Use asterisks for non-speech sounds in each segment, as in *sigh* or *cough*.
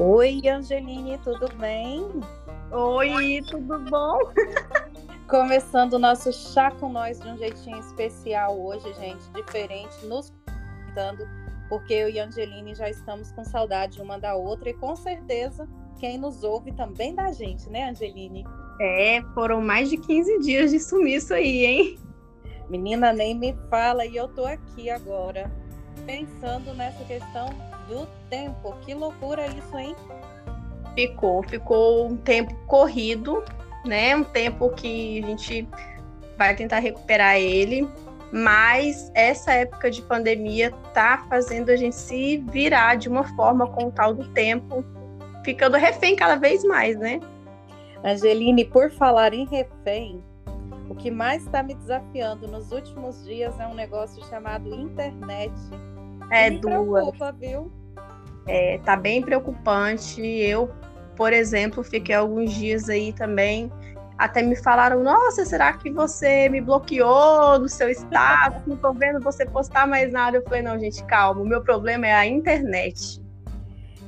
Oi, Angeline, tudo bem? Oi, tudo bom? Começando o nosso chá com nós de um jeitinho especial hoje, gente, diferente, nos contando, porque eu e a Angeline já estamos com saudade uma da outra e com certeza quem nos ouve também da gente, né, Angeline? É, foram mais de 15 dias de sumiço aí, hein? Menina, nem me fala, e eu tô aqui agora, pensando nessa questão do tempo. Que loucura isso, hein? Ficou, ficou um tempo corrido, né? Um tempo que a gente vai tentar recuperar ele, mas essa época de pandemia tá fazendo a gente se virar de uma forma com o tal do tempo, ficando refém cada vez mais, né? Angeline, por falar em refém, o que mais está me desafiando nos últimos dias é um negócio chamado internet. É me duas. preocupa, viu? É, tá bem preocupante. Eu, por exemplo, fiquei alguns dias aí também. Até me falaram, nossa, será que você me bloqueou no seu status? Não tô vendo você postar mais nada. Eu falei, não, gente, calma. O meu problema é a internet.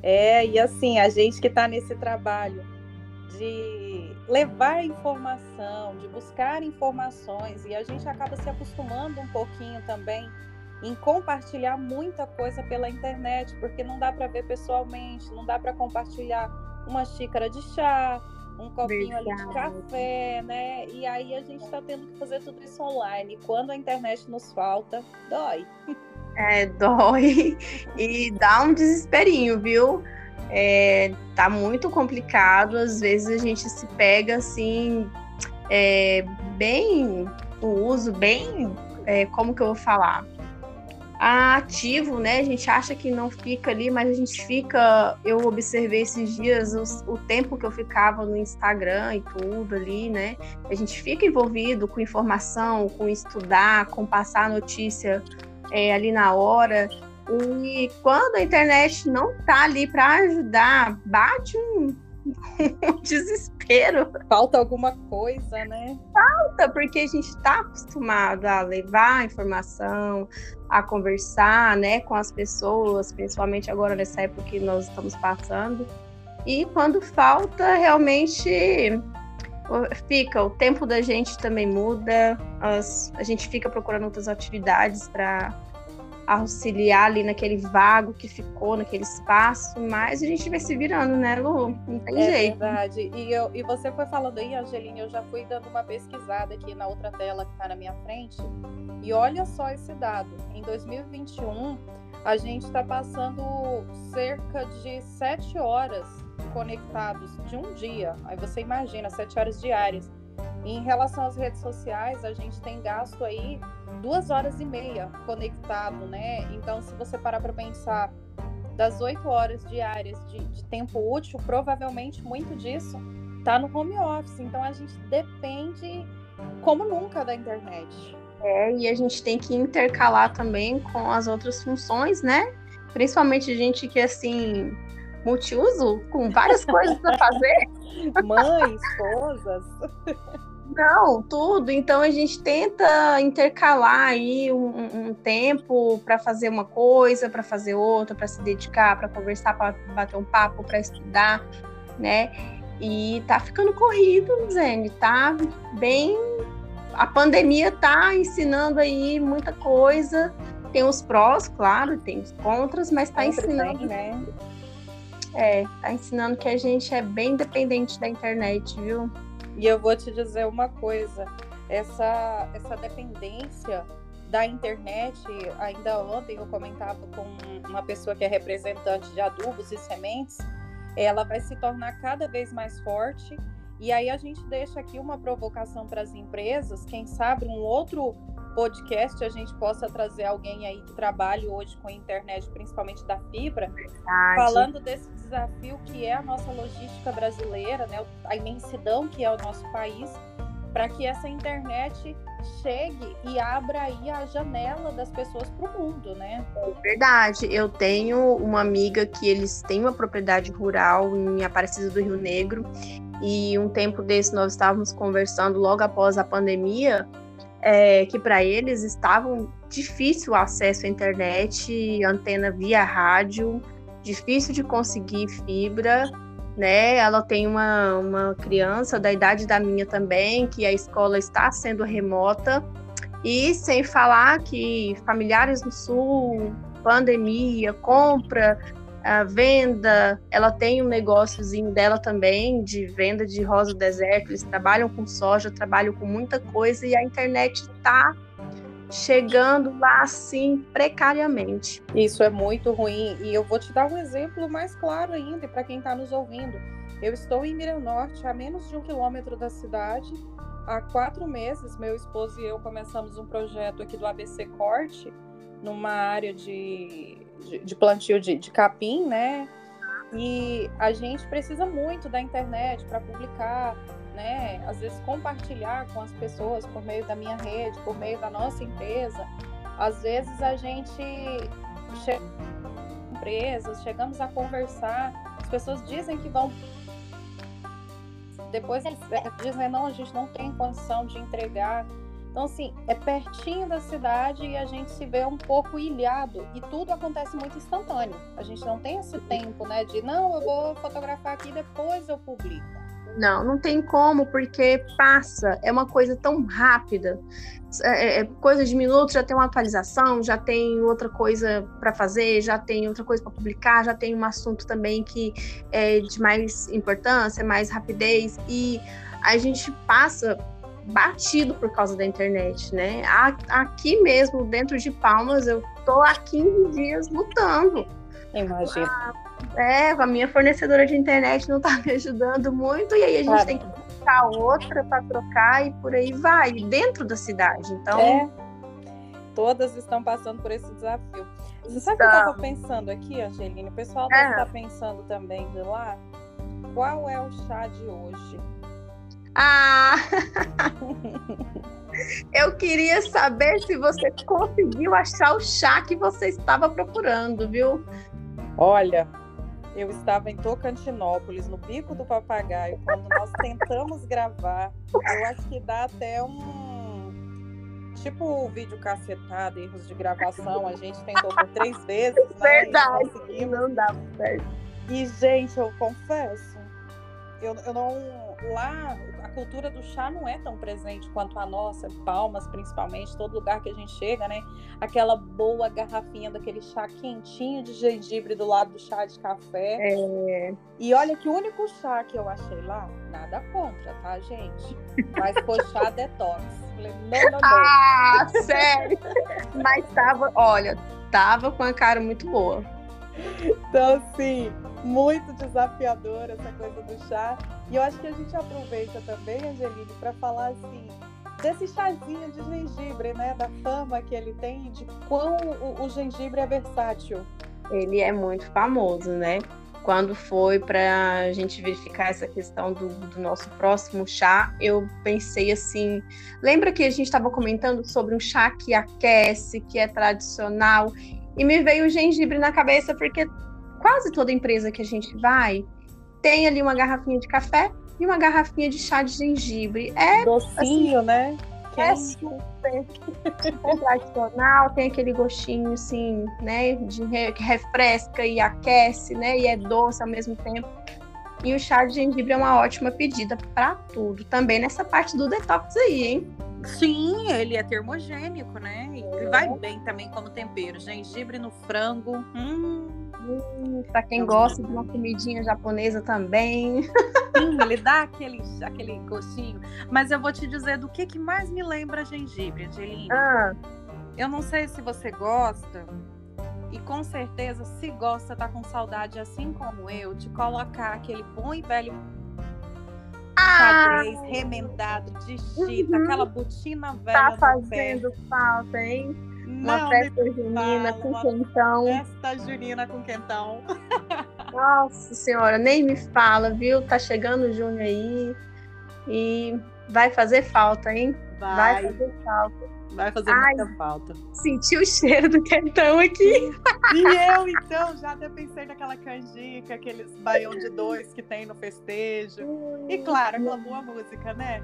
É, e assim, a gente que está nesse trabalho de levar informação, de buscar informações, e a gente acaba se acostumando um pouquinho também em compartilhar muita coisa pela internet, porque não dá para ver pessoalmente, não dá para compartilhar uma xícara de chá, um copinho ali de Verdade. café, né? E aí a gente está tendo que fazer tudo isso online. Quando a internet nos falta, dói. É, dói e dá um desesperinho, viu? É, tá muito complicado. Às vezes a gente se pega assim, é, bem o uso, bem, é, como que eu vou falar? Ativo, né? A gente acha que não fica ali, mas a gente fica. Eu observei esses dias os- o, tempo que eu ficava no Instagram e tudo ali, né? A gente fica envolvido com informação, com estudar, com passar notícia é, ali na hora. E quando a internet não tá ali para ajudar, bate um, *laughs* um desespero, Falta alguma coisa, né? porque a gente está acostumado a levar informação, a conversar, né, com as pessoas, principalmente agora nessa época que nós estamos passando. E quando falta, realmente fica, o tempo da gente também muda, as- a gente fica procurando outras atividades para auxiliar ali naquele vago que ficou, naquele espaço, mas a gente vai se virando, né, Lu? Não tem É jeito. verdade. E, eu, e você foi falando aí, Angeline, eu já fui dando uma pesquisada aqui na outra tela que está na minha frente. E olha só esse dado. Em 2021, a gente está passando cerca de sete horas conectados de um dia. Aí você imagina, sete horas diárias. E em relação às redes sociais, a gente tem gasto aí duas horas e meia conectado, né? Então, se você parar para pensar das oito horas diárias de, de tempo útil, provavelmente muito disso está no home office. Então, a gente depende como nunca da internet. É, e a gente tem que intercalar também com as outras funções, né? Principalmente gente que, assim, multiuso, com várias coisas para fazer. *laughs* Mãe, esposas. *laughs* Não, tudo. Então a gente tenta intercalar aí um, um- tempo para fazer uma coisa, para fazer outra, para se dedicar, para conversar, para bater um papo, para estudar, né? E tá ficando corrido, Zene, tá bem. A pandemia tá ensinando aí muita coisa. Tem os prós, claro, tem os contras, mas tá Sempre ensinando, tem, né? é, tá ensinando que a gente é bem dependente da internet, viu? E eu vou te dizer uma coisa: essa, essa dependência da internet, ainda ontem eu comentava com uma pessoa que é representante de adubos e sementes, ela vai se tornar cada vez mais forte. E aí a gente deixa aqui uma provocação para as empresas, quem sabe um outro podcast a gente possa trazer alguém aí que trabalhe hoje com a internet, principalmente da fibra, falando desse desafio que é a nossa logística brasileira, né, a imensidão que é o nosso país, para que essa internet chegue e abra aí a janela das pessoas para o mundo, né? Verdade, eu tenho uma amiga que eles têm uma propriedade rural em Aparecida do Rio Negro e um tempo desse nós estávamos conversando logo após a pandemia é, que para eles estavam difícil o acesso à internet, antena via rádio difícil de conseguir fibra, né? Ela tem uma, uma criança da idade da minha também, que a escola está sendo remota, e sem falar que familiares no sul, pandemia, compra, a venda, ela tem um negóciozinho dela também de venda de rosa do deserto, eles trabalham com soja, trabalham com muita coisa e a internet está chegando lá assim precariamente. Isso é muito ruim e eu vou te dar um exemplo mais claro ainda para quem está nos ouvindo. Eu estou em Miranorte, a menos de um quilômetro da cidade. Há quatro meses, meu esposo e eu começamos um projeto aqui do ABC Corte, numa área de, de, plantio de, de capim, né? E a gente precisa muito da internet para publicar, né? Às vezes compartilhar com as pessoas por meio da minha rede, por meio da nossa empresa. Às vezes a gente chega em empresas, chegamos a conversar, as pessoas dizem que vão depois dizem não, a gente não tem condição de entregar. Então, assim, é pertinho da cidade e a gente se vê um pouco ilhado e tudo acontece muito instantâneo. A gente não tem esse tempo, né, de não, eu vou fotografar aqui depois eu publico. Não, não tem como, porque passa, é uma coisa tão rápida. É, é, é coisa de minutos, já tem uma atualização, já tem outra coisa para fazer, já tem outra coisa para publicar, já tem um assunto também que é de mais importância, mais rapidez, e a gente passa batido por causa da internet, né? Aqui mesmo, dentro de Palmas, eu tô há 15 dias lutando. Imagina. É, a minha fornecedora de internet não tá *laughs* me ajudando muito, e aí a gente Caramba. tem que buscar outra para trocar e por aí vai, dentro da cidade. Então. É. Todas estão passando por esse desafio. Você sabe o que eu estava pensando aqui, Angelina? O pessoal deve é. estar pensando também de lá. Qual é o chá de hoje? Ah! *laughs* eu queria saber se você conseguiu achar o chá que você estava procurando, viu? Olha, eu estava em Tocantinópolis, no Bico do Papagaio, quando nós tentamos gravar. Eu acho que dá até um. Tipo o vídeo cacetado, erros de gravação. A gente tentou por três vezes. Né, Verdade, não dá certo. E, gente, eu confesso, eu, eu não. Lá, a cultura do chá não é tão presente quanto a nossa, Palmas principalmente, todo lugar que a gente chega, né? Aquela boa garrafinha daquele chá quentinho de gengibre do lado do chá de café. É... E olha que o único chá que eu achei lá, nada contra, tá, gente? Mas foi *laughs* chá detox. Falei, não, não, não. Ah, sério? Mas tava, olha, tava com a cara muito boa. Então, assim, muito desafiadora essa coisa do chá. E eu acho que a gente aproveita também, Angeline, para falar assim desse chazinho de gengibre, né? Da fama que ele tem e de quão o, o gengibre é versátil. Ele é muito famoso, né? Quando foi para a gente verificar essa questão do, do, nosso próximo chá, eu pensei assim: lembra que a gente estava comentando sobre um chá que aquece, que é tradicional? E me veio o gengibre na cabeça, porque quase toda empresa que a gente vai tem ali uma garrafinha de café e uma garrafinha de chá de gengibre. É docinho, assim, né? É super, tem aquele gostinho assim, né, de que refresca e aquece, né, e é doce ao mesmo tempo. E o chá de gengibre é uma ótima pedida para tudo, também nessa parte do detox aí, hein? Sim, ele é termogênico, né? E é. vai bem também como tempero. Gengibre no frango. Hum. Hum, para quem gosta de uma comidinha japonesa também. Sim, ele dá aquele, aquele gostinho. Mas eu vou te dizer do que, que mais me lembra gengibre, Angelina. Ah. Eu não sei se você gosta, e com certeza, se gosta, tá com saudade, assim como eu, de colocar aquele bom e velho xadrez ah. remendado de chita, uhum. aquela botina velha. Tá fazendo falta, hein? Uma Não festa junina com quentão. Festa junina com quentão. *laughs* Nossa senhora, nem me fala, viu? Tá chegando junho aí e vai fazer falta, hein? Vai, vai fazer falta. Vai fazer Ai, muita falta. Senti o cheiro do quentão aqui. E eu, então, já até pensei naquela canjica, aqueles baião de dois que tem no festejo. E claro, aquela boa música, né?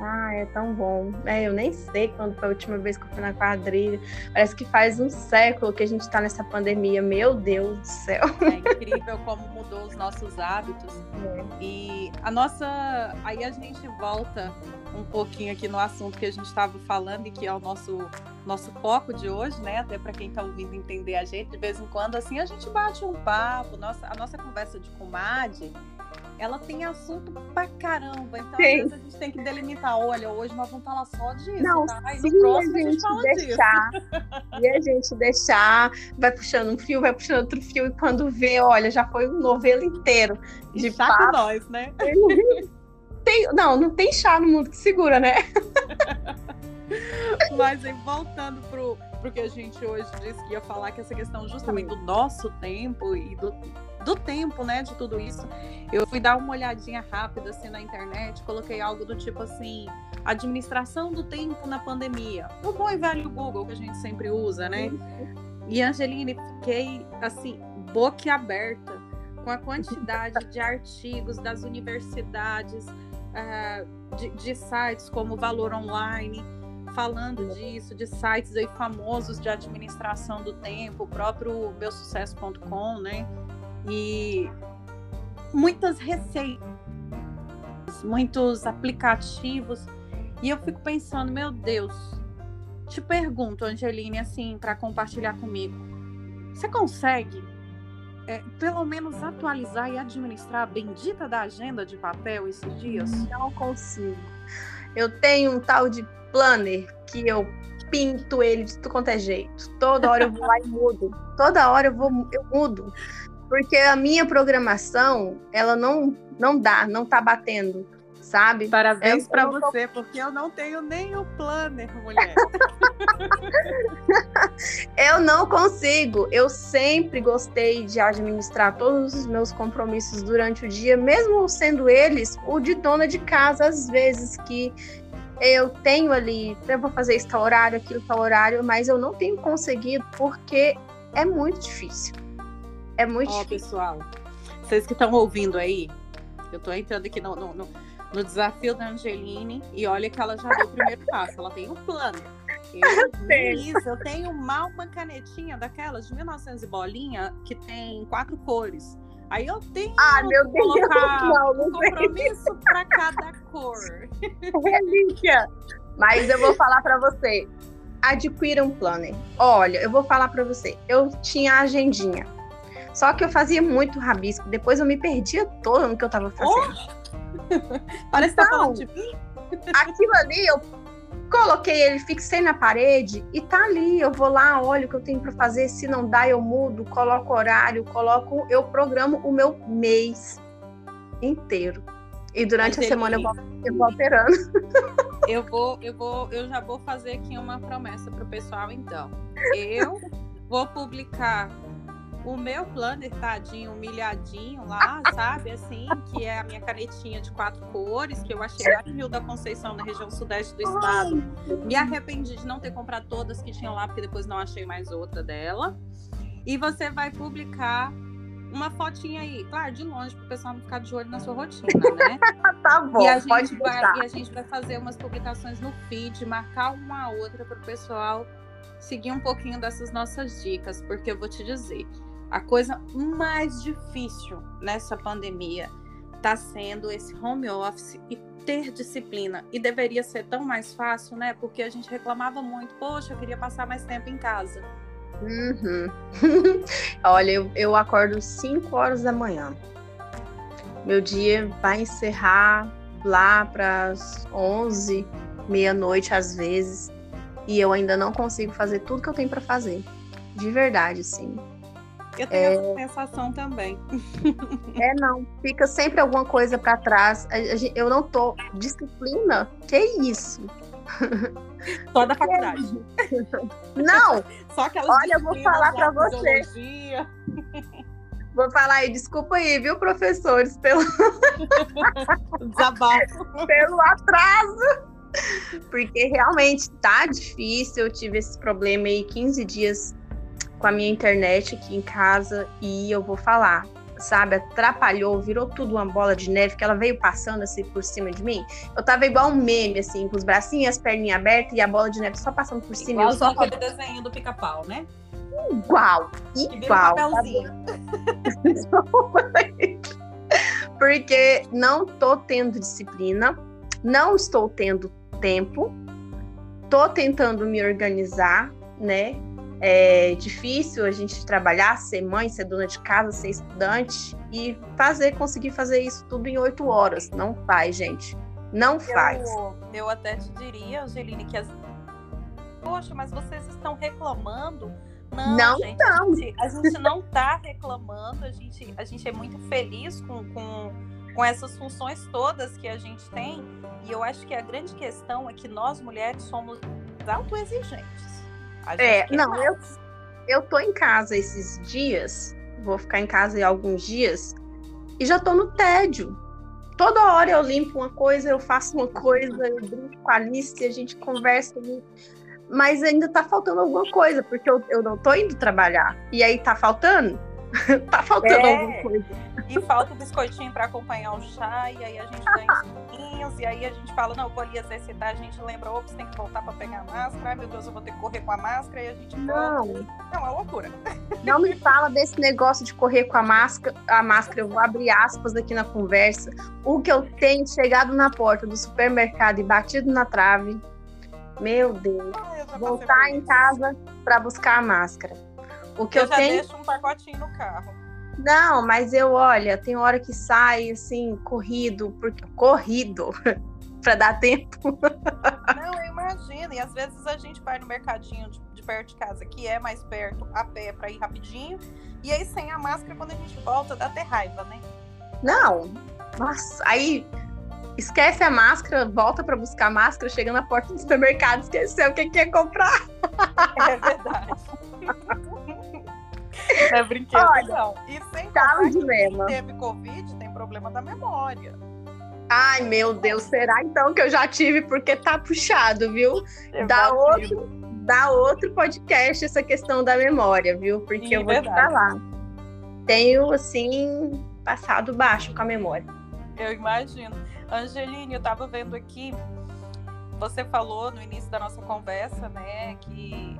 Ah, é tão bom. É, eu nem sei quando foi a última vez que eu fui na quadrilha. Parece que faz um século que a gente tá nessa pandemia. Meu Deus do céu. É incrível como mudou os nossos hábitos. É. E a nossa. Aí a gente volta um pouquinho aqui no assunto que a gente estava falando e que é o nosso nosso foco de hoje, né? Até para quem está ouvindo entender a gente, de vez em quando assim a gente bate um papo, nossa, a nossa conversa de comadre, ela tem assunto pra caramba. Então, sim. às vezes a gente tem que delimitar, olha, hoje nós vamos falar só disso, Não, tá? E no próximo a gente, a gente fala deixar, disso. *laughs* E a gente deixar, vai puxando um fio, vai puxando outro fio, e quando vê, olha, já foi um novelo inteiro de e papo. nós, né? *laughs* Tem, não, não tem chá no mundo que segura, né? *laughs* Mas aí, voltando pro, pro que a gente hoje disse que ia falar, que essa questão justamente do nosso tempo e do, do tempo, né, de tudo isso, eu fui dar uma olhadinha rápida assim na internet, coloquei algo do tipo assim, administração do tempo na pandemia. O bom e velho Google que a gente sempre usa, né? E Angeline, fiquei assim, boquiaberta com a quantidade de artigos das universidades, uh, de, de sites como Valor Online, falando disso, de sites aí famosos de administração do tempo, o próprio meusucesso.com, né? E muitas receitas, muitos aplicativos. E eu fico pensando, meu Deus, te pergunto, Angeline, assim, para compartilhar comigo. Você consegue, é, pelo menos, atualizar e administrar a bendita da agenda de papel esses dias? Não consigo. Eu tenho um tal de planner que eu pinto ele de tudo quanto é jeito. Toda hora eu vou lá e mudo. Toda hora eu vou eu mudo. Porque a minha programação, ela não não dá, não tá batendo, sabe? Parabéns para você, tô... porque eu não tenho nem o planner, mulher. *laughs* eu não consigo. Eu sempre gostei de administrar todos os meus compromissos durante o dia, mesmo sendo eles o de dona de casa, às vezes que eu tenho ali, eu vou fazer esse tal horário, aquilo tal horário, mas eu não tenho conseguido porque é muito difícil. É muito oh, difícil. pessoal, vocês que estão ouvindo aí, eu estou entrando aqui no, no, no, no, desafio da Angeline e olha que ela já deu o primeiro passo, ela tem um plano. Eu, *laughs* isso, eu tenho mal uma canetinha daquelas de 1900 e bolinha que tem quatro cores. Aí eu tenho ah, meu Deus, colocar não, não um compromisso para cada cor. *laughs* Relíquia. Mas eu vou falar para você. Adquira um planner. Olha, eu vou falar para você. Eu tinha a agendinha. Só que eu fazia muito rabisco. Depois eu me perdia toda no que eu tava fazendo. Oh! *laughs* Parece então, que tá falando de mim. Aquilo ali eu Coloquei ele, fixei na parede e tá ali. Eu vou lá, olho o que eu tenho para fazer. Se não dá, eu mudo, coloco horário, coloco, eu programo o meu mês inteiro. E durante Mas a semana eu vou, eu vou alterando. *laughs* Eu vou, eu vou, eu já vou fazer aqui uma promessa pro pessoal então. Eu vou publicar o meu planner tadinho, humilhadinho lá, sabe? Assim, que é a minha canetinha de quatro cores, que eu achei lá em Rio da Conceição, na região sudeste do estado. Me arrependi de não ter comprado todas que tinham lá, porque depois não achei mais outra dela. E você vai publicar uma fotinha aí, claro, de longe, para o pessoal não ficar de olho na sua rotina, né? *laughs* tá bom, e a, gente vai, e a gente vai fazer umas publicações no feed, marcar uma outra para o pessoal seguir um pouquinho dessas nossas dicas, porque eu vou te dizer, a coisa mais difícil nessa pandemia está sendo esse home office e ter disciplina. E deveria ser tão mais fácil, né? Porque a gente reclamava muito, poxa, eu queria passar mais tempo em casa. Uhum. *laughs* Olha, eu, eu acordo 5 horas da manhã. Meu dia vai encerrar lá para as 11, meia-noite às vezes. E eu ainda não consigo fazer tudo que eu tenho para fazer. De verdade, sim. Eu tenho é... essa sensação também. *laughs* É, não. Fica sempre alguma coisa para trás. Eu não tô. Disciplina? Que isso? *laughs* Só da faculdade. *laughs* Não! Só aquelas Olha, eu vou falar para você. Vou falar aí, desculpa aí, viu, professores, pelo. Desabafo. pelo atraso. Porque realmente tá difícil. Eu tive esse problema aí 15 dias com a minha internet aqui em casa e eu vou falar. sabe, atrapalhou, virou tudo uma bola de neve, que ela veio passando assim por cima de mim. Eu tava igual um meme, assim, com os bracinhos, as perninhas abertas e a bola de neve só passando por cima. Igual eu só aquele desenho do pica-pau, né? Igual, igual. *laughs* Porque não tô tendo disciplina, não estou tendo tempo, tô tentando me organizar, né? É difícil a gente trabalhar, ser mãe, ser dona de casa, ser estudante e fazer, conseguir fazer isso tudo em oito horas. Não faz, gente. Não faz. Eu, eu até te diria, Angeline, que as. Poxa, mas vocês estão reclamando. Não, não gente, a gente, a gente não está reclamando, a gente, a gente é muito feliz com, com, com essas funções todas que a gente tem. E eu acho que a grande questão é que nós mulheres somos autoexigentes. É, não, eu, eu tô em casa esses dias, vou ficar em casa em alguns dias, e já tô no tédio. Toda hora eu limpo uma coisa, eu faço uma *laughs* coisa, eu brinco com a Alice, a gente conversa, mas ainda tá faltando alguma coisa, porque eu, eu não tô indo trabalhar. E aí tá faltando? *laughs* tá faltando é. alguma coisa. E falta o biscoitinho para acompanhar o chá, e aí a gente ganha os pouquinhos, e aí a gente fala, não, eu vou ali exercitar, a gente lembra, ops, tem que voltar para pegar a máscara, ai meu Deus, eu vou ter que correr com a máscara, e a gente não. volta. Não, é loucura. Não me fala desse negócio de correr com a máscara, a máscara, eu vou abrir aspas aqui na conversa. O que eu tenho chegado na porta do supermercado e batido na trave, meu Deus, ah, voltar em casa para buscar a máscara. O que eu, eu já tenho... deixo um pacotinho no carro. Não, mas eu, olha, tem hora que sai assim, corrido, porque corrido *laughs* para dar tempo. Não, eu imagino. E às vezes a gente vai no mercadinho de, de perto de casa, que é mais perto, a pé para ir rapidinho. E aí sem a máscara, quando a gente volta, dá até raiva, né? Não. Nossa, aí esquece a máscara, volta para buscar a máscara, chega na porta do supermercado, esqueceu o que quer comprar. *laughs* É verdade. *laughs* É brinquedo, Olha, não. E sem tá um dilema. teve Covid, tem problema da memória. Ai, meu Deus, será então que eu já tive? Porque tá puxado, viu? Dá outro, dá outro podcast essa questão da memória, viu? Porque Sim, eu vou verdade. te falar. Tenho, assim, passado baixo com a memória. Eu imagino. Angeline, eu tava vendo aqui, você falou no início da nossa conversa, né, que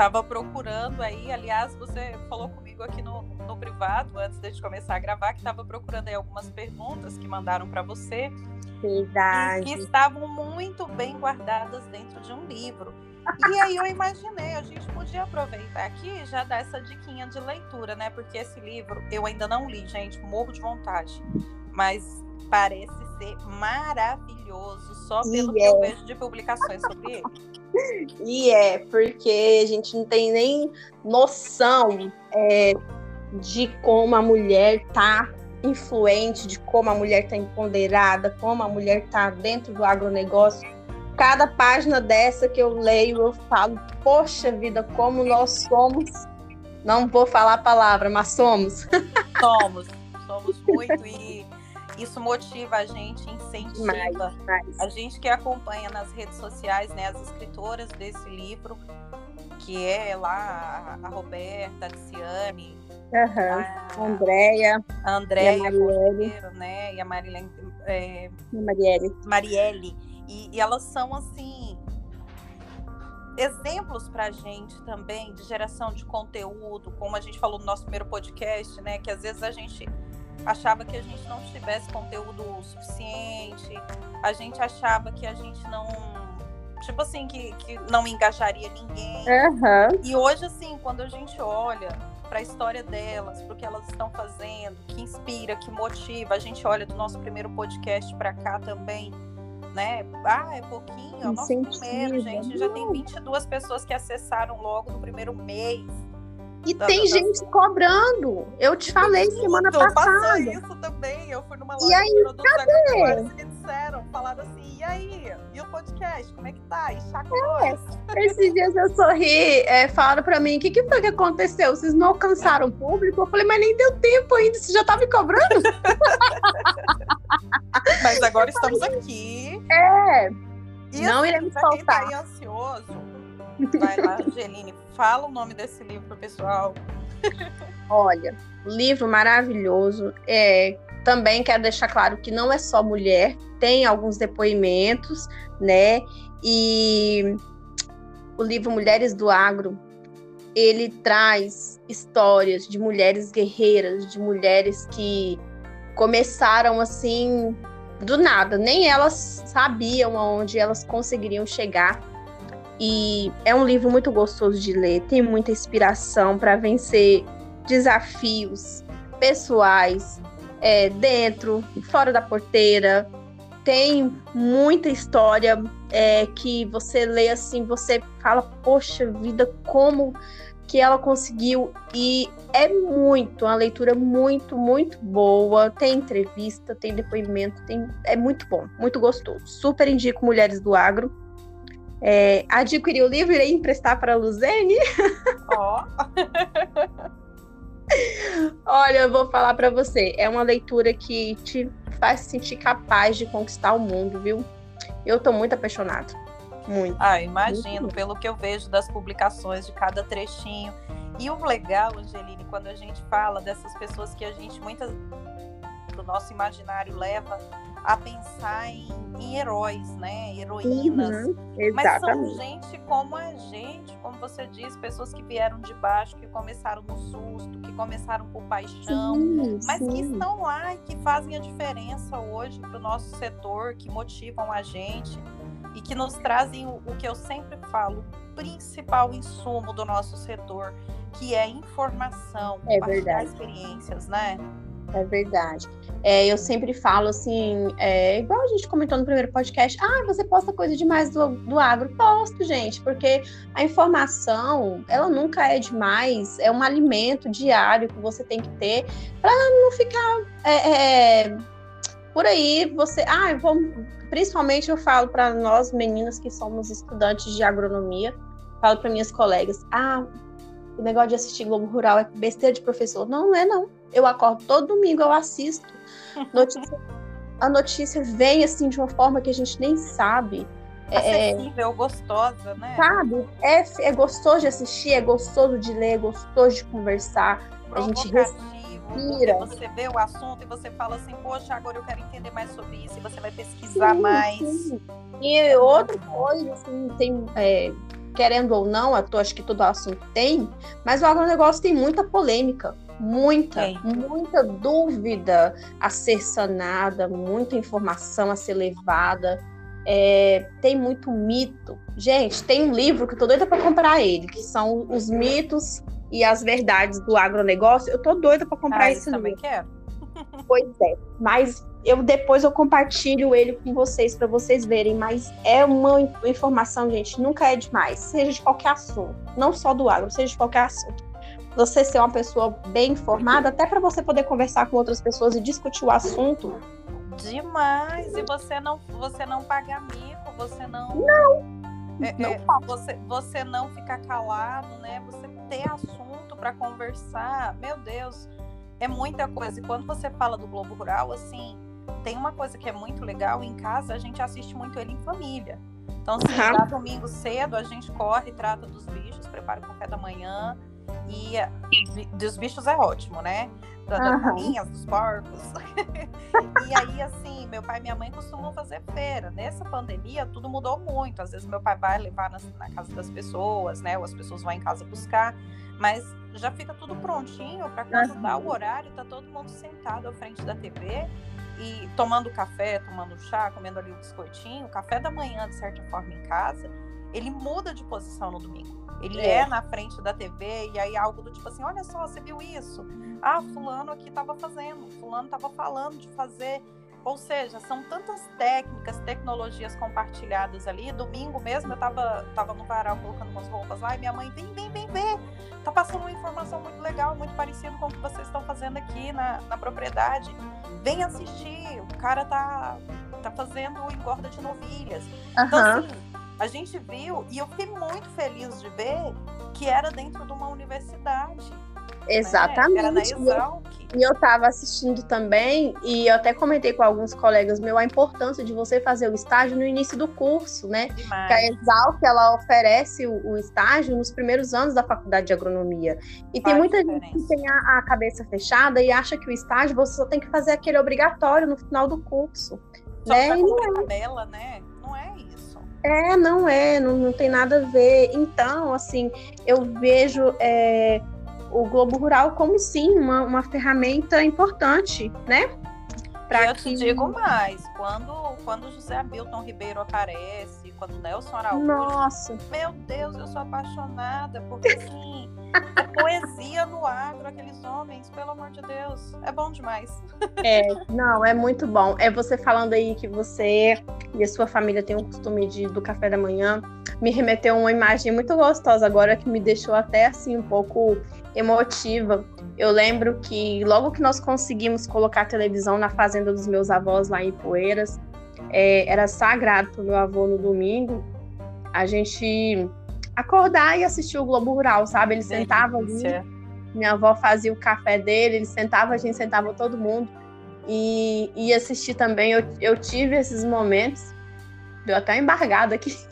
Tava procurando aí, aliás, você falou comigo aqui no, no privado, antes de começar a gravar, que estava procurando aí algumas perguntas que mandaram para você. Verdade. que estavam muito bem guardadas dentro de um livro. E aí eu imaginei, a gente podia aproveitar aqui e já dar essa diquinha de leitura, né? Porque esse livro eu ainda não li, gente, morro de vontade. Mas parece ser maravilhoso, só pelo que eu é. vejo de publicações sobre ele. E é, porque a gente não tem nem noção é, de como a mulher tá influente, de como a mulher tá empoderada, como a mulher tá dentro do agronegócio. Cada página dessa que eu leio, eu falo, poxa vida, como nós somos. Não vou falar a palavra, mas somos. Somos, somos muito e *laughs* isso motiva a gente, incentiva mais, mais. a gente que acompanha nas redes sociais, né, as escritoras desse livro, que é lá a, Roberta, a Ciane, uhum. a Andréia, a Andréia Cordeiro, né, e a Marilene, é, Marielle. Marielle. E, e elas são assim exemplos para a gente também de geração de conteúdo, como a gente falou no nosso primeiro podcast, né? Que às vezes a gente achava que a gente não tivesse conteúdo suficiente, a gente achava que a gente não. Tipo assim, que, que não engajaria ninguém. Uhum. E hoje, assim, quando a gente olha para a história delas, para o que elas estão fazendo, que inspira, que motiva, a gente olha do nosso primeiro podcast para cá também, né? Ah, é pouquinho, é o nosso primeiro, gente. Já tem 22 pessoas que acessaram logo no primeiro mês. E tá, tem tá, gente tá. cobrando. Eu te falei semana passada. isso também. Eu fui numa loja e aí, de produtos cadê? e me disseram, falaram assim, e aí? E o podcast, como é que tá? E chacota. É, esses dias eu sorri, é, falaram pra mim, o que, que foi que aconteceu? Vocês não alcançaram o público? Eu falei, mas nem deu tempo ainda, você já tá me cobrando? *laughs* mas agora estamos aqui. É. E não assim, iremos faltar. Quem tá aí ansioso, Vai lá, Angeline, fala o nome desse livro pro pessoal. Olha, livro maravilhoso. É, também quero deixar claro que não é só mulher, tem alguns depoimentos, né? E o livro Mulheres do Agro, ele traz histórias de mulheres guerreiras, de mulheres que começaram assim do nada, nem elas sabiam aonde elas conseguiriam chegar. E é um livro muito gostoso de ler, tem muita inspiração para vencer desafios pessoais, é, dentro, fora da porteira. Tem muita história é, que você lê assim, você fala, poxa vida, como que ela conseguiu e é muito, uma leitura muito, muito boa. Tem entrevista, tem depoimento, tem, é muito bom, muito gostoso. Super indico Mulheres do Agro. É, adquiri o livro, irei emprestar para a Luzene. Ó. Oh. *laughs* Olha, eu vou falar para você, é uma leitura que te faz se sentir capaz de conquistar o mundo, viu? Eu tô muito apaixonada. Muito. Ah, imagino, muito. pelo que eu vejo das publicações de cada trechinho. E o legal, Angeline, quando a gente fala dessas pessoas que a gente muitas do nosso imaginário leva a pensar em, em heróis, né? Heroínas. Uhum, mas são gente como a gente, como você diz, pessoas que vieram de baixo, que começaram no susto, que começaram por paixão, sim, mas sim. que estão lá e que fazem a diferença hoje para o nosso setor, que motivam a gente e que nos trazem o, o que eu sempre falo, o principal insumo do nosso setor, que é informação, é compartilhar experiências, né? É verdade. É, eu sempre falo assim, é, igual a gente comentou no primeiro podcast, ah, você posta coisa demais do, do agro. Posto, gente, porque a informação, ela nunca é demais, é um alimento diário que você tem que ter para não ficar é, é, por aí, você. Ah, vamos, principalmente eu falo para nós meninas que somos estudantes de agronomia, falo para minhas colegas, ah, o negócio de assistir Globo Rural é besteira de professor. Não, não é não. Eu acordo todo domingo, eu assisto. Notícia, a notícia vem assim de uma forma que a gente nem sabe. É, Acessível, é, gostosa, né? Sabe? É, é gostoso de assistir, é gostoso de ler, é gostoso de conversar. A gente respira. Você vê o assunto e você fala assim, poxa, agora eu quero entender mais sobre isso, e você vai pesquisar sim, mais. Sim. E outra coisa, assim, tem. É, querendo ou não, acho que todo assunto tem, mas o agronegócio tem muita polêmica muita, é. muita dúvida a ser sanada, muita informação a ser levada. É, tem muito mito. Gente, tem um livro que eu tô doida para comprar ele, que são os mitos e as verdades do agronegócio. Eu tô doida para comprar ah, esse também livro. Quero. Pois é, mas eu depois eu compartilho ele com vocês para vocês verem, mas é uma informação, gente, nunca é demais, seja de qualquer assunto, não só do agro, seja de qualquer assunto você ser uma pessoa bem informada, até para você poder conversar com outras pessoas e discutir o assunto. Demais! E você não, você não pagar mico, você não. Não! É, não é, você, você não ficar calado, né? Você ter assunto para conversar. Meu Deus, é muita coisa. E quando você fala do Globo Rural, assim, tem uma coisa que é muito legal. Em casa, a gente assiste muito ele em família. Então, se assim, uhum. domingo cedo, a gente corre, trata dos bichos, prepara o café da manhã, e dos bichos é ótimo, né? Das uhum. galinhas, dos porcos. *laughs* e aí, assim, meu pai e minha mãe costumam fazer feira. Nessa pandemia, tudo mudou muito. Às vezes, meu pai vai levar na, na casa das pessoas, né? Ou as pessoas vão em casa buscar. Mas já fica tudo prontinho para quando uhum. dá o horário, tá todo mundo sentado à frente da TV e tomando café, tomando chá, comendo ali o um biscoitinho, café da manhã, de certa forma, em casa. Ele muda de posição no domingo. Ele é. é. na frente da TV e aí algo do tipo assim, olha só, você viu isso? Ah, fulano aqui estava fazendo, fulano estava falando de fazer. Ou seja, são tantas técnicas, tecnologias compartilhadas ali. Domingo mesmo eu estava tava no varal colocando umas roupas lá e minha mãe, vem, vem, vem ver. Tá passando uma informação muito legal, muito parecida com o que vocês estão fazendo aqui na, na propriedade. Vem assistir, o cara tá, tá fazendo engorda de novilhas. Uhum. Então, assim, a gente viu, e eu fiquei muito feliz de ver que era dentro de uma universidade. Exatamente. Né? Era na Exalc. E eu estava assistindo também, e eu até comentei com alguns colegas meus a importância de você fazer o estágio no início do curso, né? Demais. Que a Exalc, ela oferece o, o, estágio nos primeiros anos da faculdade de agronomia. E Faz tem muita diferença. gente que tem a, a, cabeça fechada e acha que o estágio você só tem que fazer aquele obrigatório no final do curso. Só né? E não é. tabela, né? Não é isso. É, não é, não, não tem nada a ver. Então, assim, eu vejo... É, o Globo Rural como sim uma, uma ferramenta importante, né? Pra eu que... te digo mais, quando, quando José Hamilton Ribeiro aparece, quando Nelson Araújo. Nossa! Meu Deus, eu sou apaixonada, porque assim, é poesia no agro, aqueles homens, pelo amor de Deus. É bom demais. É, não, é muito bom. É você falando aí que você e a sua família têm o costume de, do café da manhã. Me remeteu uma imagem muito gostosa agora que me deixou até assim um pouco emotiva. Eu lembro que logo que nós conseguimos colocar televisão na fazenda dos meus avós lá em Poeiras, é, era sagrado para meu avô no domingo a gente acordar e assistir o Globo Rural, sabe? Ele Delícia. sentava ali, minha avó fazia o café dele, ele sentava, a gente sentava todo mundo e, e assistir também. Eu, eu tive esses momentos Deu até embargada aqui. *laughs*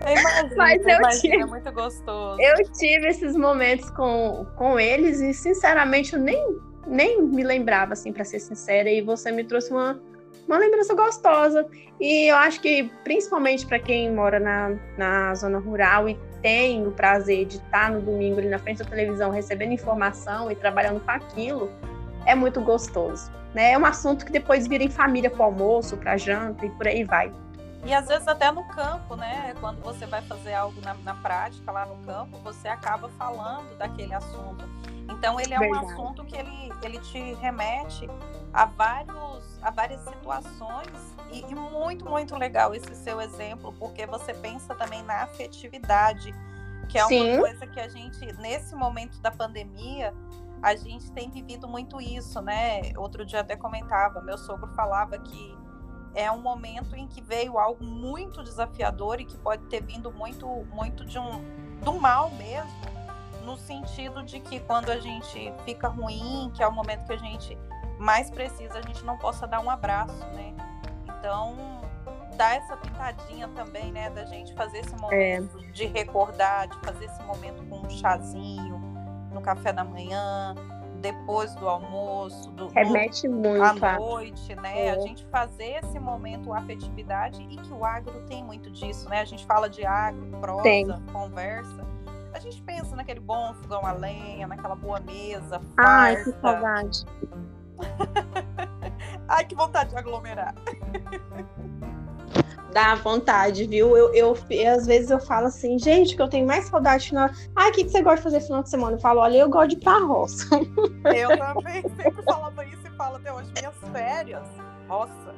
Imagino, Mas eu tive, é muito gostoso. Eu tive esses momentos com, com eles e, sinceramente, eu nem, nem me lembrava, assim, para ser sincera. E você me trouxe uma, uma lembrança gostosa. E eu acho que, principalmente para quem mora na, na zona rural e tem o prazer de estar no domingo ali na frente da televisão recebendo informação e trabalhando com aquilo, é muito gostoso. Né? É um assunto que depois vira em família para almoço, para janta e por aí vai. E às vezes até no campo, né? Quando você vai fazer algo na, na prática lá no campo, você acaba falando daquele assunto. Então ele é Verdade. um assunto que ele, ele te remete a vários a várias situações e, e, muito muito legal esse seu exemplo porque você pensa também na afetividade que é Sim. uma coisa que a gente nesse momento da pandemia a gente tem vivido muito isso né outro dia até comentava meu sogro falava que é um momento em que veio algo muito desafiador e que pode ter vindo muito, muito de um do mal mesmo, no sentido de que quando a gente fica ruim, que é o momento que a gente mais precisa, a gente não possa dar um abraço, né? Então, dá essa pintadinha também, né, da gente fazer esse momento é. de recordar, de fazer esse momento com um chazinho no café da manhã, depois do almoço, do, remete muito à noite, né? É. A gente fazer esse momento afetividade e que o agro tem muito disso, né? A gente fala de agro, prosa, tem. conversa. A gente pensa naquele bom fogão a lenha, naquela boa mesa, farta. Ai, que saudade. *laughs* Ai, que vontade de aglomerar. Dá vontade, viu? Eu, eu, eu, às vezes eu falo assim, gente, que eu tenho mais saudade final. Ah, o que, que você gosta de fazer final de semana? Eu falo, olha, eu gosto de ir pra roça. Eu também sempre falava isso e falo até hoje, minhas férias, roça.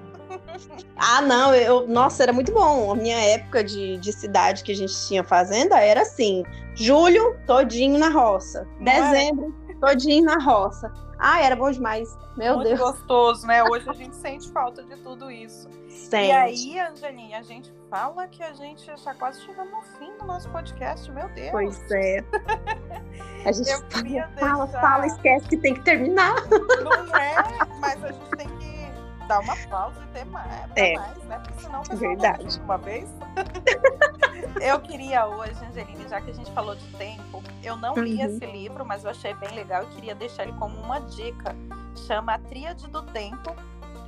Ah, não, eu, nossa, era muito bom. A minha época de, de cidade que a gente tinha fazenda era assim: julho, todinho na roça. Dezembro, todinho na roça. Ah, era bom demais. Meu Muito Deus. gostoso, né? Hoje a gente sente falta de tudo isso. Sente. E aí, Angelinha, a gente fala que a gente já quase chegando no fim do nosso podcast, meu Deus. Pois é. *laughs* A gente fala, deixar... fala, esquece que tem que terminar. Não é, mas a gente tem que dar uma pausa e ter mais, é. mais né? Porque senão o Verdade. uma vez. *laughs* eu queria hoje, Angeline, já que a gente falou de tempo, eu não li uhum. esse livro, mas eu achei bem legal e queria deixar ele como uma dica. Chama A Tríade do Tempo.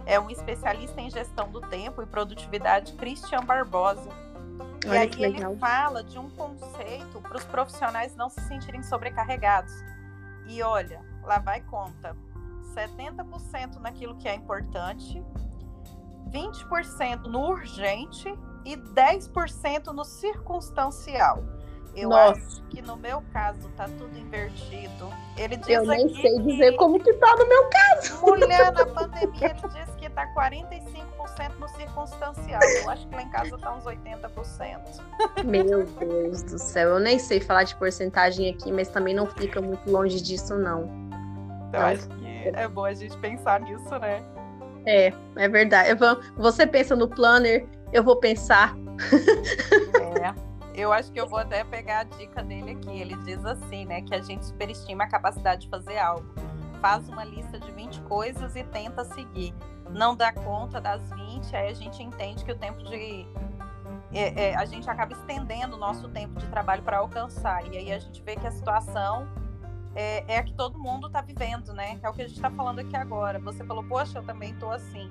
É um especialista em gestão do tempo e produtividade, Christian Barbosa. E Olha aí ele fala de um conceito para os profissionais não se sentirem sobrecarregados. E olha, lá vai conta. 70% naquilo que é importante, 20% no urgente e 10% no circunstancial. Eu Nossa. acho que no meu caso tá tudo invertido. Ele diz Eu nem sei que, dizer como que tá no meu caso. Mulher, na *laughs* pandemia, ele diz que tá 45% no circunstancial. Eu acho que lá em casa tá uns 80%. Meu Deus do céu. Eu nem sei falar de porcentagem aqui, mas também não fica muito longe disso, não. Eu acho que é bom a gente pensar nisso, né? É, é verdade. Vou, você pensa no planner, eu vou pensar. É. Eu acho que eu vou até pegar a dica dele aqui. Ele diz assim, né, que a gente superestima a capacidade de fazer algo. Faz uma lista de 20 coisas e tenta seguir. Não dá conta das 20, aí a gente entende que o tempo de é, é, a gente acaba estendendo o nosso tempo de trabalho para alcançar. E aí a gente vê que a situação é, é a que todo mundo está vivendo, né? É o que a gente está falando aqui agora. Você falou, poxa, eu também estou assim.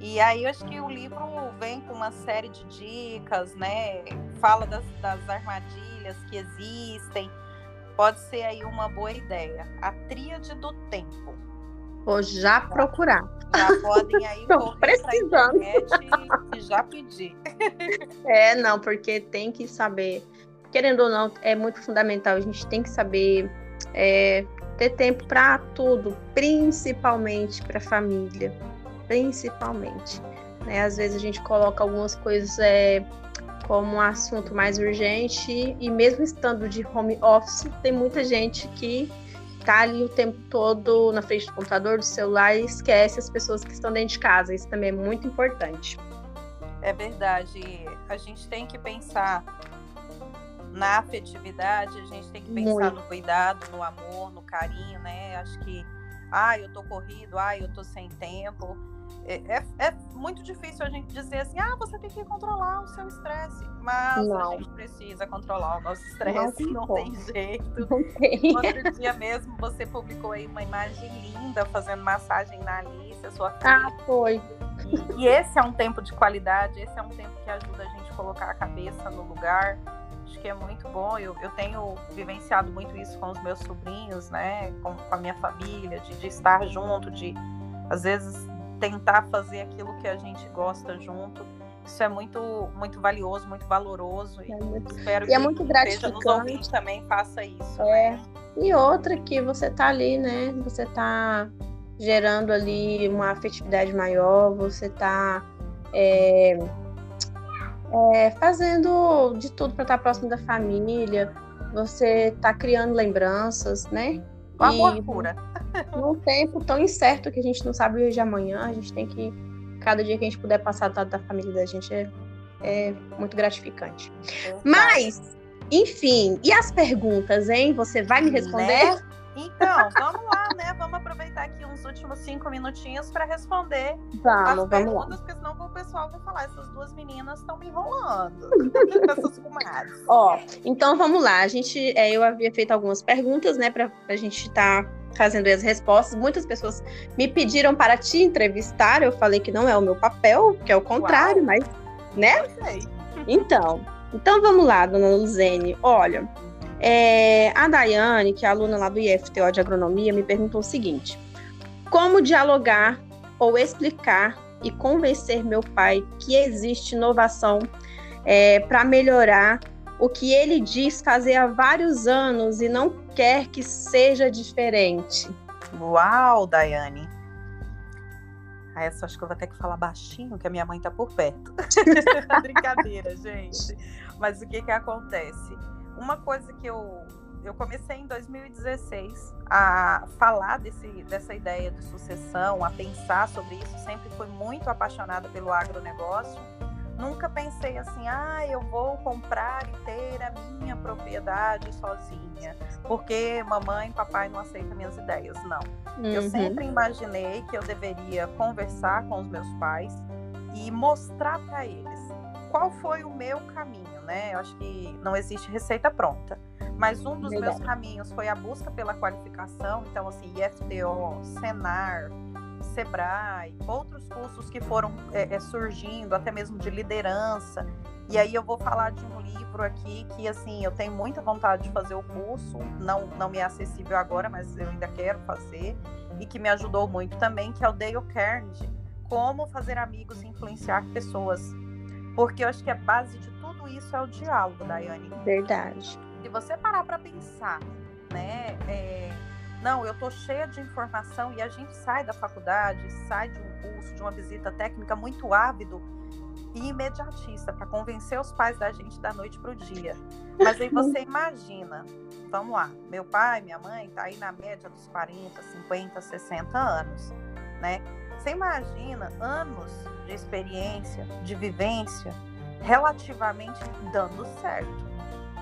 E aí eu acho que o livro vem com uma série de dicas, né? Fala das, das armadilhas que existem. Pode ser aí uma boa ideia. A tríade do tempo. Vou já procurar. Já podem aí *laughs* Tô precisando. e, e já pedir. É, não, porque tem que saber. Querendo ou não, é muito fundamental. A gente tem que saber é, ter tempo para tudo, principalmente para a família principalmente. Né? Às vezes a gente coloca algumas coisas é, como um assunto mais urgente e mesmo estando de home office, tem muita gente que tá ali o tempo todo na frente do computador, do celular e esquece as pessoas que estão dentro de casa. Isso também é muito importante. É verdade. A gente tem que pensar na afetividade, a gente tem que pensar muito. no cuidado, no amor, no carinho, né? Acho que, ah, eu tô corrido, ah, eu tô sem tempo. É, é, é, muito difícil a gente dizer assim, ah, você tem que controlar o seu estresse. Mas não. a gente precisa controlar o nosso estresse, não, *laughs* não tem jeito. Não tem. Outro dia mesmo você publicou aí uma imagem linda fazendo massagem na Alice, a sua filha. Ah, foi. E, e esse é um tempo de qualidade, esse é um tempo que ajuda a gente a colocar a cabeça no lugar. Acho que é muito bom. Eu, eu tenho vivenciado muito isso com os meus sobrinhos, né? Com, com a minha família, de, de estar junto, de às vezes tentar fazer aquilo que a gente gosta junto. Isso é muito, muito valioso, muito valoroso. E é muito, espero e que é muito gratificante. nos também faça isso. É. Né? E outra que você tá ali, né? Você tá gerando ali uma afetividade maior, você tá é, é, fazendo de tudo para estar próximo da família, você tá criando lembranças, né? O amor e, pura. Num tempo tão incerto que a gente não sabe hoje de amanhã, a gente tem que. Cada dia que a gente puder passar do lado da família da gente é, é muito gratificante. Mas, enfim, e as perguntas, hein? Você vai me responder? Né? Então, vamos lá, né? Vamos aproveitar aqui uns últimos cinco minutinhos para responder vamos, as perguntas, lá. porque senão o pessoal vai falar: essas duas meninas estão me enrolando, *laughs* essas comadres. Ó, então vamos lá. A gente, é, eu havia feito algumas perguntas, né, para a gente estar tá fazendo as respostas. Muitas pessoas me pediram para te entrevistar. Eu falei que não é o meu papel, que é o contrário, Uau. mas, né? Então, então vamos lá, dona Luzene. Olha. É, a Daiane, que é aluna lá do IFTO de Agronomia, me perguntou o seguinte: como dialogar ou explicar e convencer meu pai que existe inovação é, para melhorar o que ele diz fazer há vários anos e não quer que seja diferente? Uau, Daiane! Essa acho que eu vou ter que falar baixinho, que a minha mãe tá por perto. *laughs* Brincadeira, gente. Mas o que que acontece? Uma coisa que eu eu comecei em 2016 a falar desse, dessa ideia de sucessão, a pensar sobre isso. Sempre fui muito apaixonada pelo agronegócio. Nunca pensei assim, ah, eu vou comprar e ter a minha propriedade sozinha, porque mamãe e papai não aceitam minhas ideias. Não. Uhum. Eu sempre imaginei que eu deveria conversar com os meus pais e mostrar para eles qual foi o meu caminho, né? Eu acho que não existe receita pronta. Mas um dos Verdade. meus caminhos foi a busca pela qualificação, então assim, IFTO, Senar, Sebrae, outros cursos que foram é, é, surgindo, até mesmo de liderança. E aí eu vou falar de um livro aqui que assim, eu tenho muita vontade de fazer o curso, não não me é acessível agora, mas eu ainda quero fazer e que me ajudou muito também, que é o Dale Carnegie, como fazer amigos e influenciar pessoas porque eu acho que a base de tudo isso é o diálogo, Daiane. Verdade. Se você parar para pensar, né? É, não, eu tô cheia de informação e a gente sai da faculdade, sai de um curso, de uma visita técnica muito ávido e imediatista para convencer os pais da gente da noite para o dia. Mas aí você *laughs* imagina, vamos lá, meu pai, minha mãe tá aí na média dos 40, 50, 60 anos, né? Você imagina anos de experiência, de vivência, relativamente dando certo.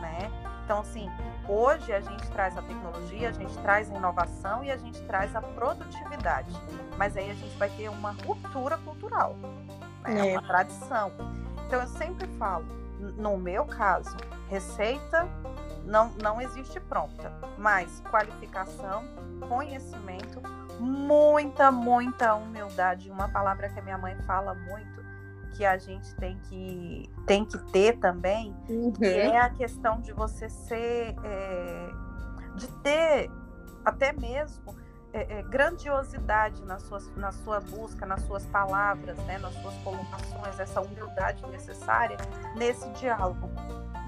né? Então, assim, hoje a gente traz a tecnologia, a gente traz a inovação e a gente traz a produtividade. Mas aí a gente vai ter uma ruptura cultural, né? é. uma tradição. Então, eu sempre falo, no meu caso, receita não, não existe pronta, mas qualificação, conhecimento, muita, muita humildade. Uma palavra que a minha mãe fala muito, que a gente tem que, tem que ter também, uhum. é a questão de você ser, é, de ter até mesmo é, é, grandiosidade na sua, na sua busca, nas suas palavras, né, nas suas colocações, essa humildade necessária nesse diálogo.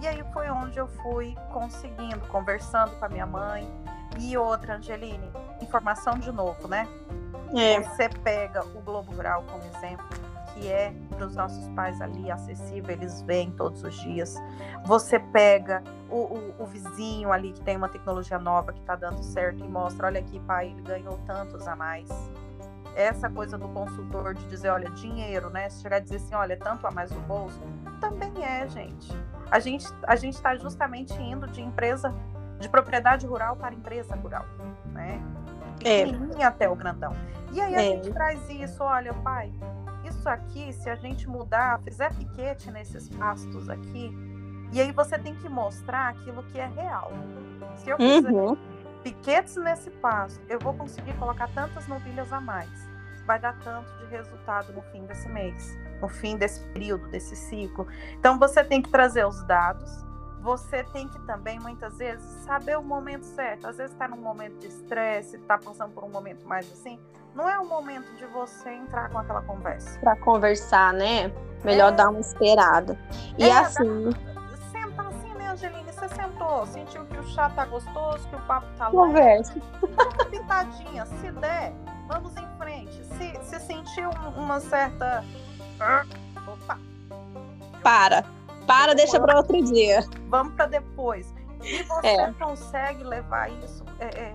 E aí foi onde eu fui conseguindo, conversando com a minha mãe. E outra, Angeline, informação de novo, né? É. Você pega o Globo Rural como exemplo, que é para os nossos pais ali acessível, eles veem todos os dias. Você pega o, o, o vizinho ali que tem uma tecnologia nova que está dando certo e mostra, olha aqui, pai, ele ganhou tantos a mais. Essa coisa do consultor de dizer, olha, dinheiro, né? Se chegar a dizer assim, olha, tanto a mais no bolso, também é, gente a gente a gente está justamente indo de empresa de propriedade rural para empresa rural, né? É. até o grandão. E aí a é. gente traz isso, olha, pai, isso aqui, se a gente mudar, fizer piquete nesses pastos aqui, e aí você tem que mostrar aquilo que é real. Se eu fizer uhum. piquetes nesse pasto, eu vou conseguir colocar tantas novilhas a mais. Vai dar tanto de resultado no fim desse mês no fim desse período, desse ciclo. Então você tem que trazer os dados, você tem que também, muitas vezes, saber o momento certo. Às vezes está num momento de estresse, está passando por um momento mais assim. Não é o momento de você entrar com aquela conversa. Para conversar, né? Melhor é... dar uma esperada. E é, assim. Senta assim, né, Angeline? Você sentou, sentiu que o chá tá gostoso, que o papo tá Conversa. Dá *laughs* uma pitadinha. Se der, vamos em frente. Se, se sentiu uma certa Opa. Para. Para, deixa para outro dia. Vamos para depois. E você é. consegue levar isso. É, é,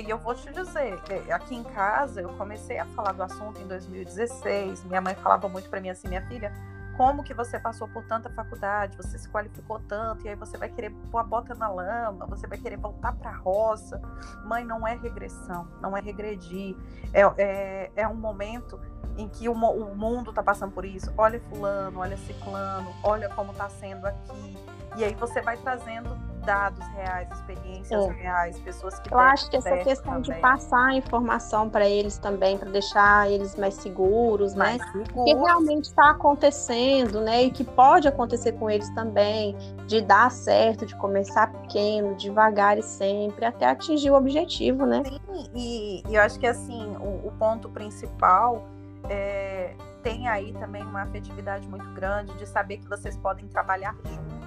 e eu vou te dizer, é, aqui em casa eu comecei a falar do assunto em 2016. Minha mãe falava muito para mim assim, minha filha, como que você passou por tanta faculdade, você se qualificou tanto, e aí você vai querer pôr a bota na lama, você vai querer voltar para a roça. Mãe, não é regressão, não é regredir. É, é, é um momento em que o, o mundo está passando por isso. Olha fulano, olha ciclano, olha como está sendo aqui. E aí você vai trazendo dados reais, experiências é. reais, pessoas que Eu acho que essa questão também. de passar a informação para eles também, para deixar eles mais seguros, mais né? Seguros. Que realmente está acontecendo, né? E que pode acontecer com eles também, de dar certo, de começar pequeno, devagar e sempre, até atingir o objetivo, né? Sim, e, e eu acho que assim, o, o ponto principal é, tem aí também uma afetividade muito grande de saber que vocês podem trabalhar juntos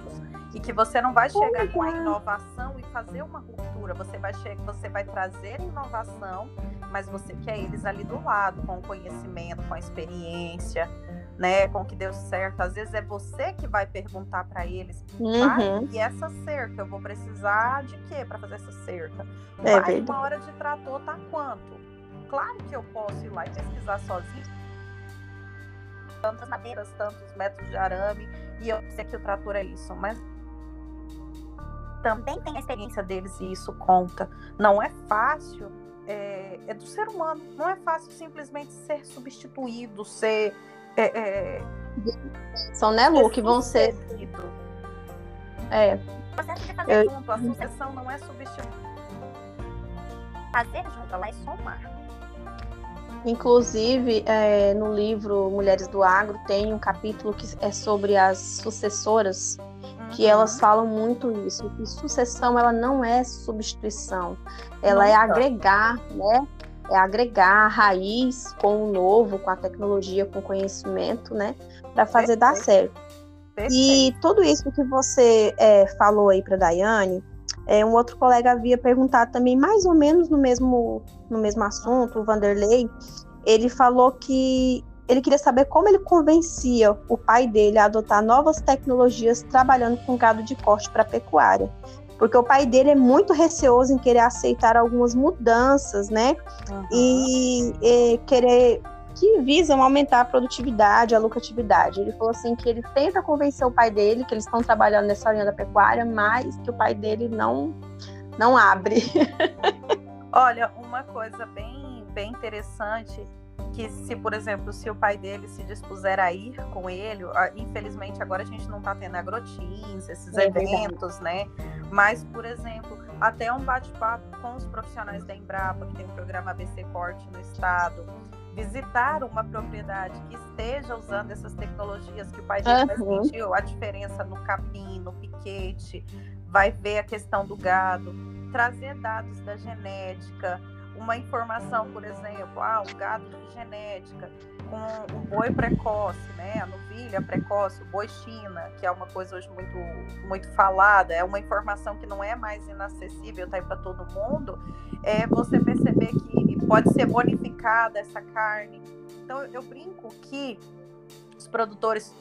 e que você não vai chegar com a inovação e fazer uma ruptura. Você vai chegar, você vai trazer inovação, mas você quer eles ali do lado, com o conhecimento, com a experiência, né, com o que deu certo. Às vezes é você que vai perguntar para eles, uhum. e essa cerca, eu vou precisar de quê para fazer essa cerca? É uma hora de trator tá quanto? Claro que eu posso ir lá e pesquisar sozinho. Tantas madeiras, tantos metros de arame, e eu sei que o trator é isso, mas também tem a experiência deles e isso conta. Não é fácil, é, é do ser humano, não é fácil simplesmente ser substituído, ser. É, é, São, né, Lu, que vão ser. É. Você tem que fazer eu... junto, a sucessão não é substituir. Fazer junto, ela é somar. Inclusive, é, no livro Mulheres do Agro tem um capítulo que é sobre as sucessoras. Que elas falam muito isso, que sucessão ela não é substituição, ela é agregar, né? É agregar a raiz com o novo, com a tecnologia, com o conhecimento, né? Para fazer Perfeito. dar certo. Perfeito. E tudo isso que você é, falou aí para Daiane, é, um outro colega havia perguntado também, mais ou menos no mesmo, no mesmo assunto, o Vanderlei, ele falou que ele queria saber como ele convencia o pai dele a adotar novas tecnologias trabalhando com gado de corte para pecuária. Porque o pai dele é muito receoso em querer aceitar algumas mudanças, né? Uhum. E, e, querer que visam aumentar a produtividade, a lucratividade. Ele falou assim que ele tenta convencer o pai dele que eles estão trabalhando nessa linha da pecuária, mas que o pai dele não não abre. *laughs* Olha, uma coisa bem bem interessante que se, por exemplo, se o pai dele se dispuser a ir com ele, infelizmente agora a gente não está tendo agrotins, esses é eventos, verdade. né? Mas, por exemplo, até um bate-papo com os profissionais da Embrapa, que tem o programa ABC Corte no estado, visitar uma propriedade que esteja usando essas tecnologias, que o pai dele uhum. vai sentir a diferença no capim, no piquete, vai ver a questão do gado, trazer dados da genética, uma informação, por exemplo, ah, um gado de genética com um boi precoce, né, a novilha precoce, o boi China, que é uma coisa hoje muito, muito falada, é uma informação que não é mais inacessível, tá aí para todo mundo, é você perceber que pode ser bonificada essa carne. Então, eu brinco que os produtores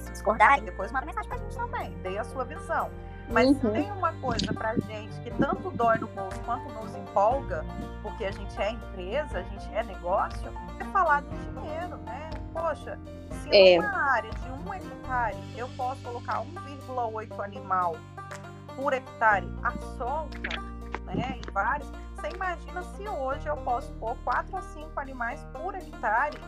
se discordarem, depois manda mensagem para a gente também, dê a sua visão. Mas uhum. tem uma coisa pra gente que tanto dói no bolso quanto nos empolga, porque a gente é empresa, a gente é negócio, é falar do dinheiro, né? Poxa, se é. numa área de um hectare eu posso colocar 1,8 animal por hectare à solta, né? Em vários, você imagina se hoje eu posso pôr 4 a 5 animais por hectare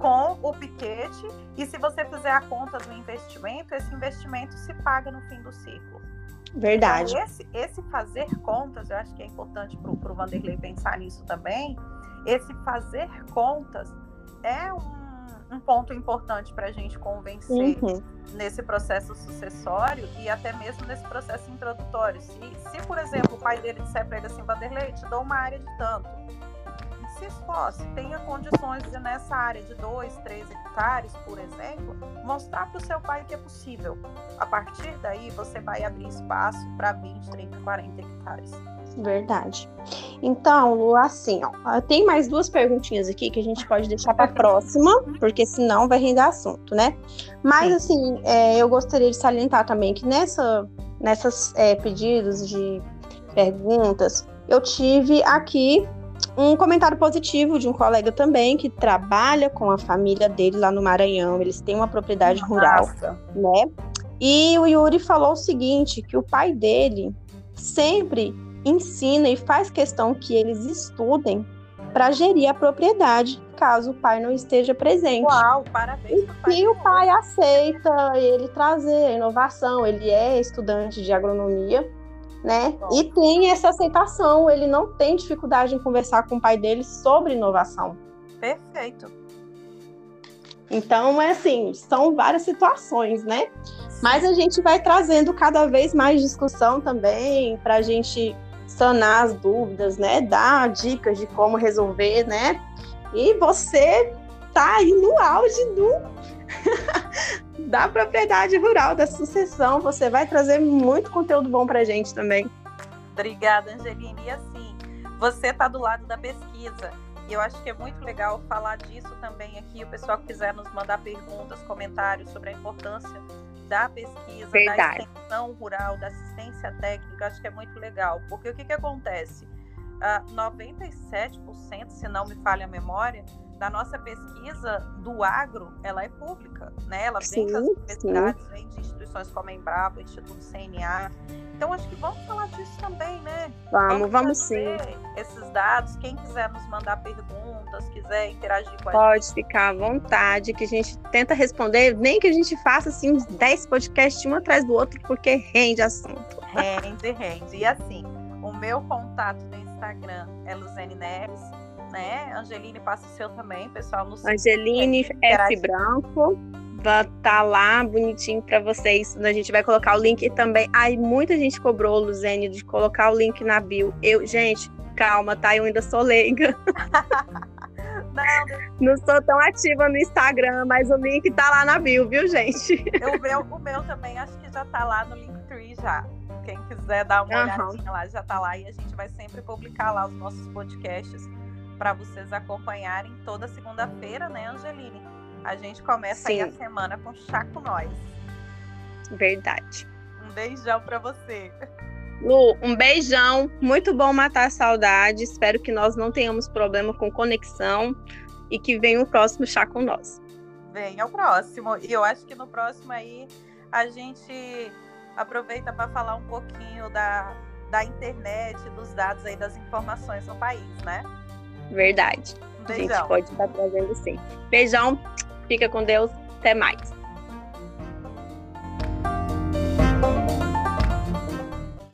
com o piquete e se você fizer a conta do investimento, esse investimento se paga no fim do ciclo. Verdade. Então, esse, esse fazer contas, eu acho que é importante para o Vanderlei pensar nisso também. Esse fazer contas é um, um ponto importante para a gente convencer uhum. nesse processo sucessório e até mesmo nesse processo introdutório. Se, se por exemplo, o pai dele disser para ele assim, Vanderlei, te dou uma área de tanto se esforce, tenha condições de, nessa área de 2, 3 hectares, por exemplo, mostrar para o seu pai que é possível. A partir daí, você vai abrir espaço para 20, 30, 40 hectares. Verdade. Então, Lu, assim, ó, tem mais duas perguntinhas aqui que a gente pode deixar para a próxima, porque senão vai render assunto, né? Mas, assim, é, eu gostaria de salientar também que nessa, nessas é, pedidos de perguntas, eu tive aqui um comentário positivo de um colega também que trabalha com a família dele lá no Maranhão. Eles têm uma propriedade Nossa. rural, né? E o Yuri falou o seguinte, que o pai dele sempre ensina e faz questão que eles estudem para gerir a propriedade, caso o pai não esteja presente. Uau, parabéns. E o pai aceita ele trazer a inovação, ele é estudante de agronomia né? E tem essa aceitação, ele não tem dificuldade em conversar com o pai dele sobre inovação. Perfeito. Então, é assim, são várias situações, né? Mas a gente vai trazendo cada vez mais discussão também para a gente sanar as dúvidas, né? Dar dicas de como resolver, né? E você tá aí no auge do *laughs* da propriedade rural, da sucessão. Você vai trazer muito conteúdo bom para a gente também. Obrigada, Angeline. E assim, você está do lado da pesquisa. E eu acho que é muito legal falar disso também aqui. O pessoal que quiser nos mandar perguntas, comentários sobre a importância da pesquisa, Verdade. da extensão rural, da assistência técnica, acho que é muito legal. Porque o que, que acontece? Uh, ah, 97%, se não me falha a memória, da nossa pesquisa do agro, ela é pública, né? Ela vem sim, das universidades, sim. vem de instituições como a Embrapa, Instituto CNA. Então, acho que vamos falar disso também, né? Vamos, vamos, vamos sim. Esses dados, quem quiser nos mandar perguntas, quiser interagir com a Pode gente. Pode ficar à vontade, que a gente tenta responder, nem que a gente faça assim uns 10 podcasts um atrás do outro, porque rende assunto. Rende, rende. E assim, o meu contato no Instagram é Luzene Neves né? Angeline passa o seu também, pessoal. No Angeline F Branco. Vai tá lá bonitinho para vocês. A gente vai colocar o link também. Ai, muita gente cobrou, Luzene, de colocar o link na bio. Eu, gente, calma, tá? Eu ainda sou leiga. *laughs* Não, não sou tão ativa no Instagram, mas o link tá lá na bio, viu, gente? O meu, o meu também acho que já tá lá no Linktree já. Quem quiser dar uma uhum. olhadinha lá, já tá lá. E a gente vai sempre publicar lá os nossos podcasts para vocês acompanharem toda segunda-feira, né, Angeline? A gente começa Sim. aí a semana com Chá com Nós. Verdade. Um beijão para você. Lu, um beijão. Muito bom matar a saudade. Espero que nós não tenhamos problema com conexão e que venha o próximo chá com nós. Venha o próximo. E eu acho que no próximo aí a gente aproveita para falar um pouquinho da, da internet, dos dados aí, das informações no país, né? Verdade. Beijão. A gente pode estar trazendo sim. Beijão, fica com Deus, até mais.